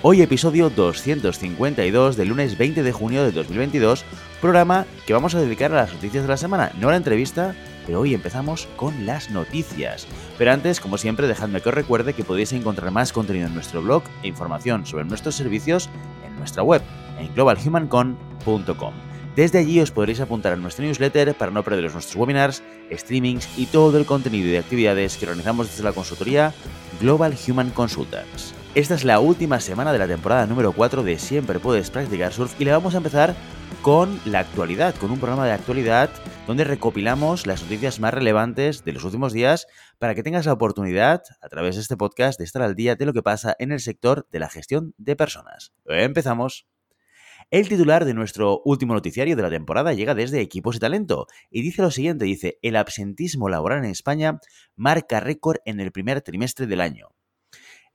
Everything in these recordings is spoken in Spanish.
Hoy episodio 252 del lunes 20 de junio de 2022, programa que vamos a dedicar a las noticias de la semana, no a la entrevista, pero hoy empezamos con las noticias. Pero antes, como siempre, dejadme que os recuerde que podéis encontrar más contenido en nuestro blog e información sobre nuestros servicios en nuestra web, en globalhumancon.com. Desde allí os podréis apuntar a nuestro newsletter para no perderos nuestros webinars, streamings y todo el contenido y actividades que organizamos desde la consultoría Global Human Consultants. Esta es la última semana de la temporada número 4 de Siempre Puedes Practicar Surf y le vamos a empezar con la actualidad, con un programa de actualidad donde recopilamos las noticias más relevantes de los últimos días para que tengas la oportunidad, a través de este podcast, de estar al día de lo que pasa en el sector de la gestión de personas. Empezamos. El titular de nuestro último noticiario de la temporada llega desde Equipos de Talento y dice lo siguiente, dice, el absentismo laboral en España marca récord en el primer trimestre del año.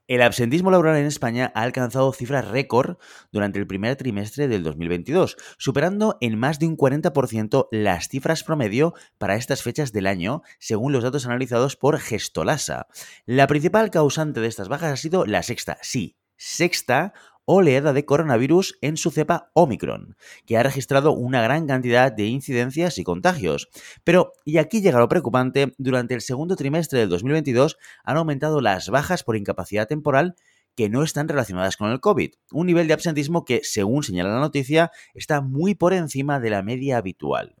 El absentismo laboral en España ha alcanzado cifras récord durante el primer trimestre del 2022, superando en más de un 40% las cifras promedio para estas fechas del año, según los datos analizados por Gestolasa. La principal causante de estas bajas ha sido la sexta, sí, sexta oleada de coronavirus en su cepa Omicron, que ha registrado una gran cantidad de incidencias y contagios. Pero, y aquí llega lo preocupante, durante el segundo trimestre del 2022 han aumentado las bajas por incapacidad temporal que no están relacionadas con el COVID, un nivel de absentismo que, según señala la noticia, está muy por encima de la media habitual.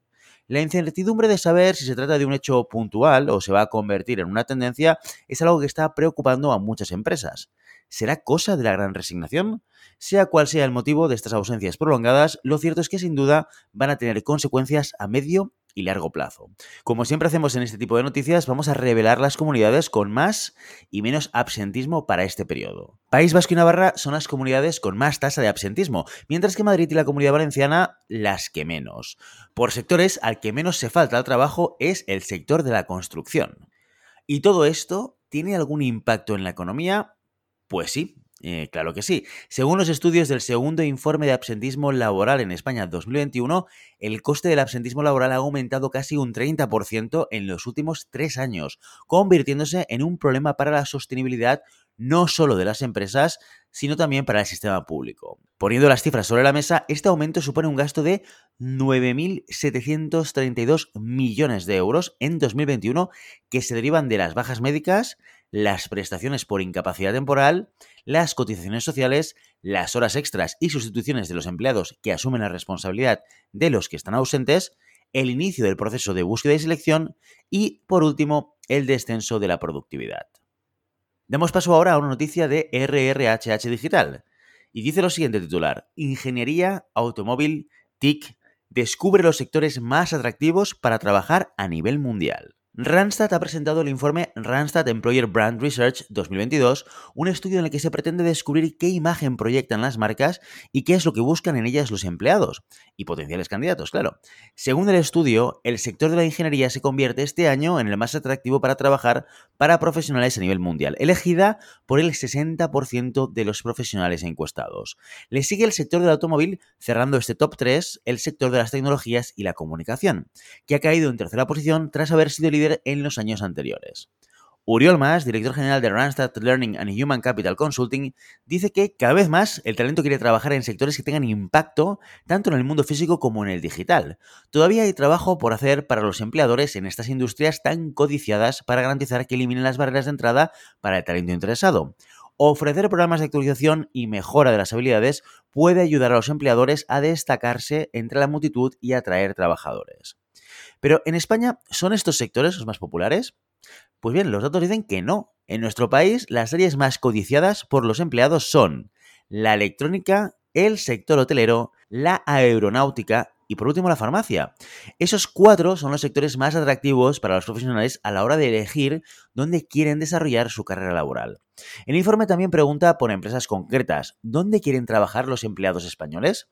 La incertidumbre de saber si se trata de un hecho puntual o se va a convertir en una tendencia es algo que está preocupando a muchas empresas. ¿Será cosa de la gran resignación? Sea cual sea el motivo de estas ausencias prolongadas, lo cierto es que sin duda van a tener consecuencias a medio y largo plazo. Como siempre hacemos en este tipo de noticias, vamos a revelar las comunidades con más y menos absentismo para este periodo. País Vasco y Navarra son las comunidades con más tasa de absentismo, mientras que Madrid y la Comunidad Valenciana las que menos. Por sectores, al que menos se falta al trabajo es el sector de la construcción. ¿Y todo esto tiene algún impacto en la economía? Pues sí, eh, claro que sí. Según los estudios del segundo informe de absentismo laboral en España 2021, el coste del absentismo laboral ha aumentado casi un 30% en los últimos tres años, convirtiéndose en un problema para la sostenibilidad no solo de las empresas, sino también para el sistema público. Poniendo las cifras sobre la mesa, este aumento supone un gasto de 9.732 millones de euros en 2021 que se derivan de las bajas médicas, las prestaciones por incapacidad temporal, las cotizaciones sociales, las horas extras y sustituciones de los empleados que asumen la responsabilidad de los que están ausentes, el inicio del proceso de búsqueda y selección y, por último, el descenso de la productividad. Damos paso ahora a una noticia de RRHH Digital. Y dice lo siguiente titular, Ingeniería, Automóvil, TIC, descubre los sectores más atractivos para trabajar a nivel mundial. Randstad ha presentado el informe Randstad Employer Brand Research 2022, un estudio en el que se pretende descubrir qué imagen proyectan las marcas y qué es lo que buscan en ellas los empleados y potenciales candidatos, claro. Según el estudio, el sector de la ingeniería se convierte este año en el más atractivo para trabajar para profesionales a nivel mundial, elegida por el 60% de los profesionales encuestados. Le sigue el sector del automóvil, cerrando este top 3, el sector de las tecnologías y la comunicación, que ha caído en tercera posición tras haber sido líder en los años anteriores. Uriol Mas, director general de Randstad Learning and Human Capital Consulting, dice que cada vez más el talento quiere trabajar en sectores que tengan impacto tanto en el mundo físico como en el digital. Todavía hay trabajo por hacer para los empleadores en estas industrias tan codiciadas para garantizar que eliminen las barreras de entrada para el talento interesado. Ofrecer programas de actualización y mejora de las habilidades puede ayudar a los empleadores a destacarse entre la multitud y atraer trabajadores. Pero en España, ¿son estos sectores los más populares? Pues bien, los datos dicen que no. En nuestro país, las áreas más codiciadas por los empleados son la electrónica, el sector hotelero, la aeronáutica, y por último la farmacia. Esos cuatro son los sectores más atractivos para los profesionales a la hora de elegir dónde quieren desarrollar su carrera laboral. El informe también pregunta por empresas concretas, ¿dónde quieren trabajar los empleados españoles?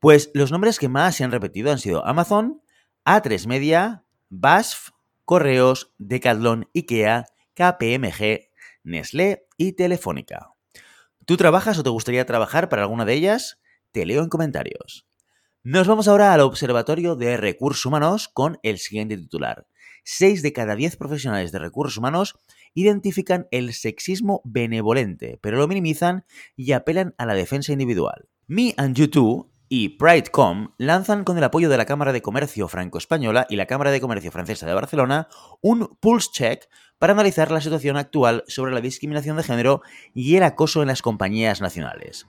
Pues los nombres que más se han repetido han sido Amazon, A3 Media, BASF, Correos, Decathlon, IKEA, KPMG, Nestlé y Telefónica. ¿Tú trabajas o te gustaría trabajar para alguna de ellas? Te leo en comentarios. Nos vamos ahora al Observatorio de Recursos Humanos con el siguiente titular. 6 de cada 10 profesionales de recursos humanos identifican el sexismo benevolente, pero lo minimizan y apelan a la defensa individual. Me and You Too y PrideCom lanzan con el apoyo de la Cámara de Comercio Franco-Española y la Cámara de Comercio Francesa de Barcelona un pulse check para analizar la situación actual sobre la discriminación de género y el acoso en las compañías nacionales.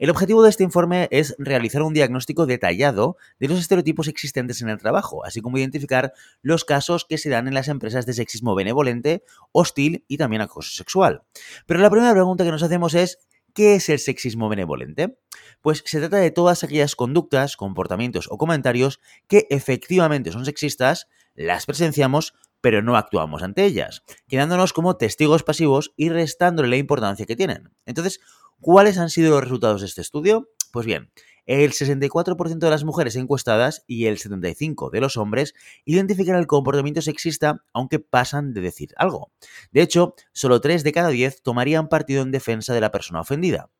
El objetivo de este informe es realizar un diagnóstico detallado de los estereotipos existentes en el trabajo, así como identificar los casos que se dan en las empresas de sexismo benevolente, hostil y también acoso sexual. Pero la primera pregunta que nos hacemos es, ¿qué es el sexismo benevolente? Pues se trata de todas aquellas conductas, comportamientos o comentarios que efectivamente son sexistas, las presenciamos, pero no actuamos ante ellas, quedándonos como testigos pasivos y restándole la importancia que tienen. Entonces, ¿Cuáles han sido los resultados de este estudio? Pues bien, el 64% de las mujeres encuestadas y el 75% de los hombres identifican el comportamiento sexista aunque pasan de decir algo. De hecho, solo 3 de cada 10 tomarían partido en defensa de la persona ofendida.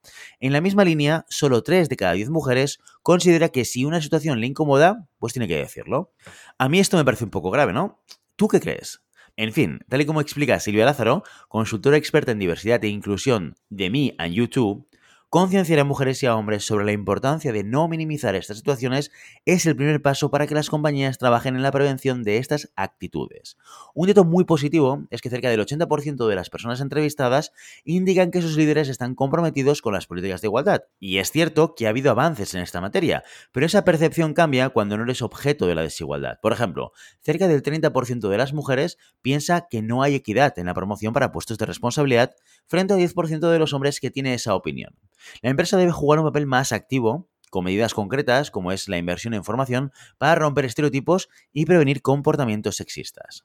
En la misma línea, solo 3 de cada 10 mujeres considera que si una situación le incomoda, pues tiene que decirlo. A mí esto me parece un poco grave, ¿no? ¿Tú qué crees? En fin, tal y como explica Silvia Lázaro, consultora experta en diversidad e inclusión de Me and YouTube, Concienciar a mujeres y a hombres sobre la importancia de no minimizar estas situaciones es el primer paso para que las compañías trabajen en la prevención de estas actitudes. Un dato muy positivo es que cerca del 80% de las personas entrevistadas indican que sus líderes están comprometidos con las políticas de igualdad. Y es cierto que ha habido avances en esta materia, pero esa percepción cambia cuando no eres objeto de la desigualdad. Por ejemplo, cerca del 30% de las mujeres piensa que no hay equidad en la promoción para puestos de responsabilidad frente al 10% de los hombres que tiene esa opinión. La empresa debe jugar un papel más activo con medidas concretas como es la inversión en formación para romper estereotipos y prevenir comportamientos sexistas.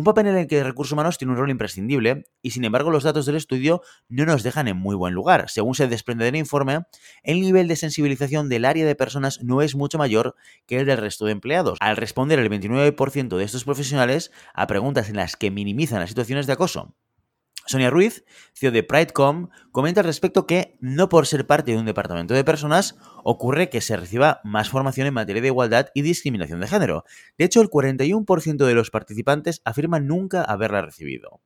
Un papel en el que recursos humanos tiene un rol imprescindible y sin embargo los datos del estudio no nos dejan en muy buen lugar. Según se desprende del informe, el nivel de sensibilización del área de personas no es mucho mayor que el del resto de empleados. Al responder el 29% de estos profesionales a preguntas en las que minimizan las situaciones de acoso Sonia Ruiz, CEO de PrideCom, comenta al respecto que no por ser parte de un departamento de personas ocurre que se reciba más formación en materia de igualdad y discriminación de género. De hecho, el 41% de los participantes afirman nunca haberla recibido.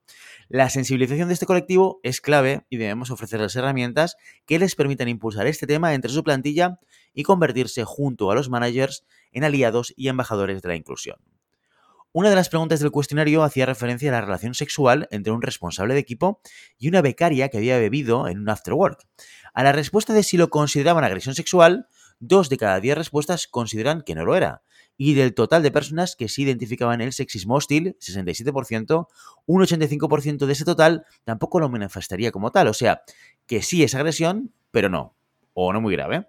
La sensibilización de este colectivo es clave y debemos ofrecerles herramientas que les permitan impulsar este tema entre su plantilla y convertirse junto a los managers en aliados y embajadores de la inclusión. Una de las preguntas del cuestionario hacía referencia a la relación sexual entre un responsable de equipo y una becaria que había bebido en un afterwork. A la respuesta de si lo consideraban agresión sexual, dos de cada diez respuestas consideran que no lo era. Y del total de personas que sí identificaban el sexismo hostil, 67%, un 85% de ese total tampoco lo manifestaría como tal. O sea, que sí es agresión, pero no o no muy grave.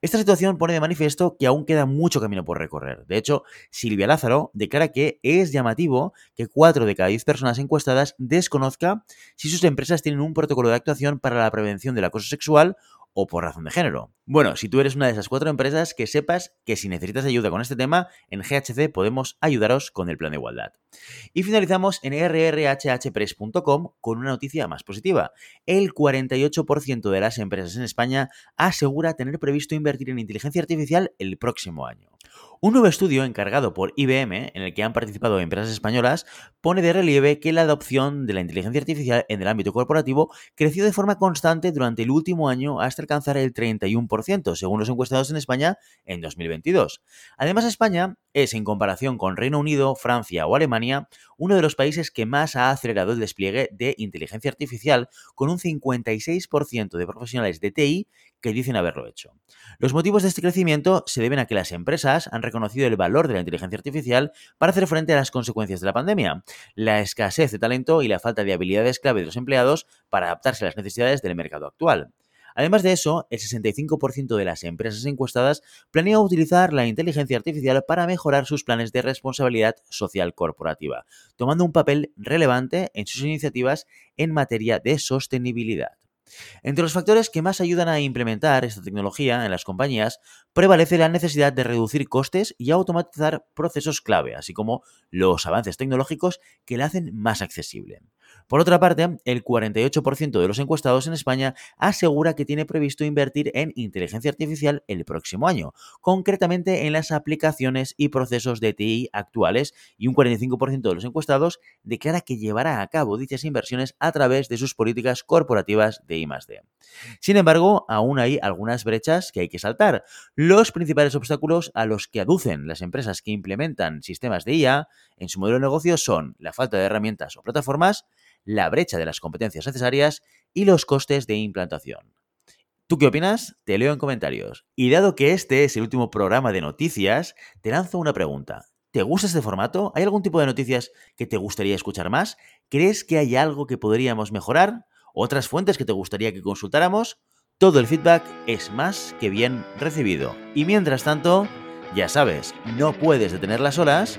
Esta situación pone de manifiesto que aún queda mucho camino por recorrer. De hecho, Silvia Lázaro declara que es llamativo que 4 de cada 10 personas encuestadas desconozca si sus empresas tienen un protocolo de actuación para la prevención del acoso sexual o por razón de género. Bueno, si tú eres una de esas cuatro empresas, que sepas que si necesitas ayuda con este tema, en GHC podemos ayudaros con el plan de igualdad. Y finalizamos en rrhhpress.com con una noticia más positiva. El 48% de las empresas en España asegura tener previsto invertir en inteligencia artificial el próximo año. Un nuevo estudio encargado por IBM, en el que han participado empresas españolas, pone de relieve que la adopción de la inteligencia artificial en el ámbito corporativo creció de forma constante durante el último año hasta alcanzar el 31%, según los encuestados en España en 2022. Además, España es, en comparación con Reino Unido, Francia o Alemania, uno de los países que más ha acelerado el despliegue de inteligencia artificial, con un 56% de profesionales de TI que dicen haberlo hecho. Los motivos de este crecimiento se deben a que las empresas han reconocido el valor de la inteligencia artificial para hacer frente a las consecuencias de la pandemia, la escasez de talento y la falta de habilidades clave de los empleados para adaptarse a las necesidades del mercado actual. Además de eso, el 65% de las empresas encuestadas planea utilizar la inteligencia artificial para mejorar sus planes de responsabilidad social corporativa, tomando un papel relevante en sus iniciativas en materia de sostenibilidad. Entre los factores que más ayudan a implementar esta tecnología en las compañías prevalece la necesidad de reducir costes y automatizar procesos clave, así como los avances tecnológicos que la hacen más accesible. Por otra parte, el 48% de los encuestados en España asegura que tiene previsto invertir en inteligencia artificial el próximo año, concretamente en las aplicaciones y procesos de TI actuales, y un 45% de los encuestados declara que llevará a cabo dichas inversiones a través de sus políticas corporativas de I+D. Sin embargo, aún hay algunas brechas que hay que saltar. Los principales obstáculos a los que aducen las empresas que implementan sistemas de IA en su modelo de negocio son la falta de herramientas o plataformas, la brecha de las competencias necesarias y los costes de implantación. ¿Tú qué opinas? Te leo en comentarios. Y dado que este es el último programa de noticias, te lanzo una pregunta. ¿Te gusta este formato? ¿Hay algún tipo de noticias que te gustaría escuchar más? ¿Crees que hay algo que podríamos mejorar? ¿Otras fuentes que te gustaría que consultáramos? Todo el feedback es más que bien recibido. Y mientras tanto, ya sabes, no puedes detener las olas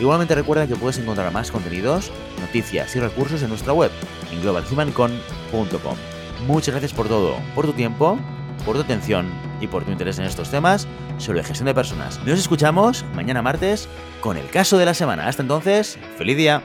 Igualmente recuerda que puedes encontrar más contenidos, noticias y recursos en nuestra web, en globalhumancon.com. Muchas gracias por todo, por tu tiempo, por tu atención y por tu interés en estos temas sobre gestión de personas. Nos escuchamos mañana martes con el caso de la semana. Hasta entonces, feliz día.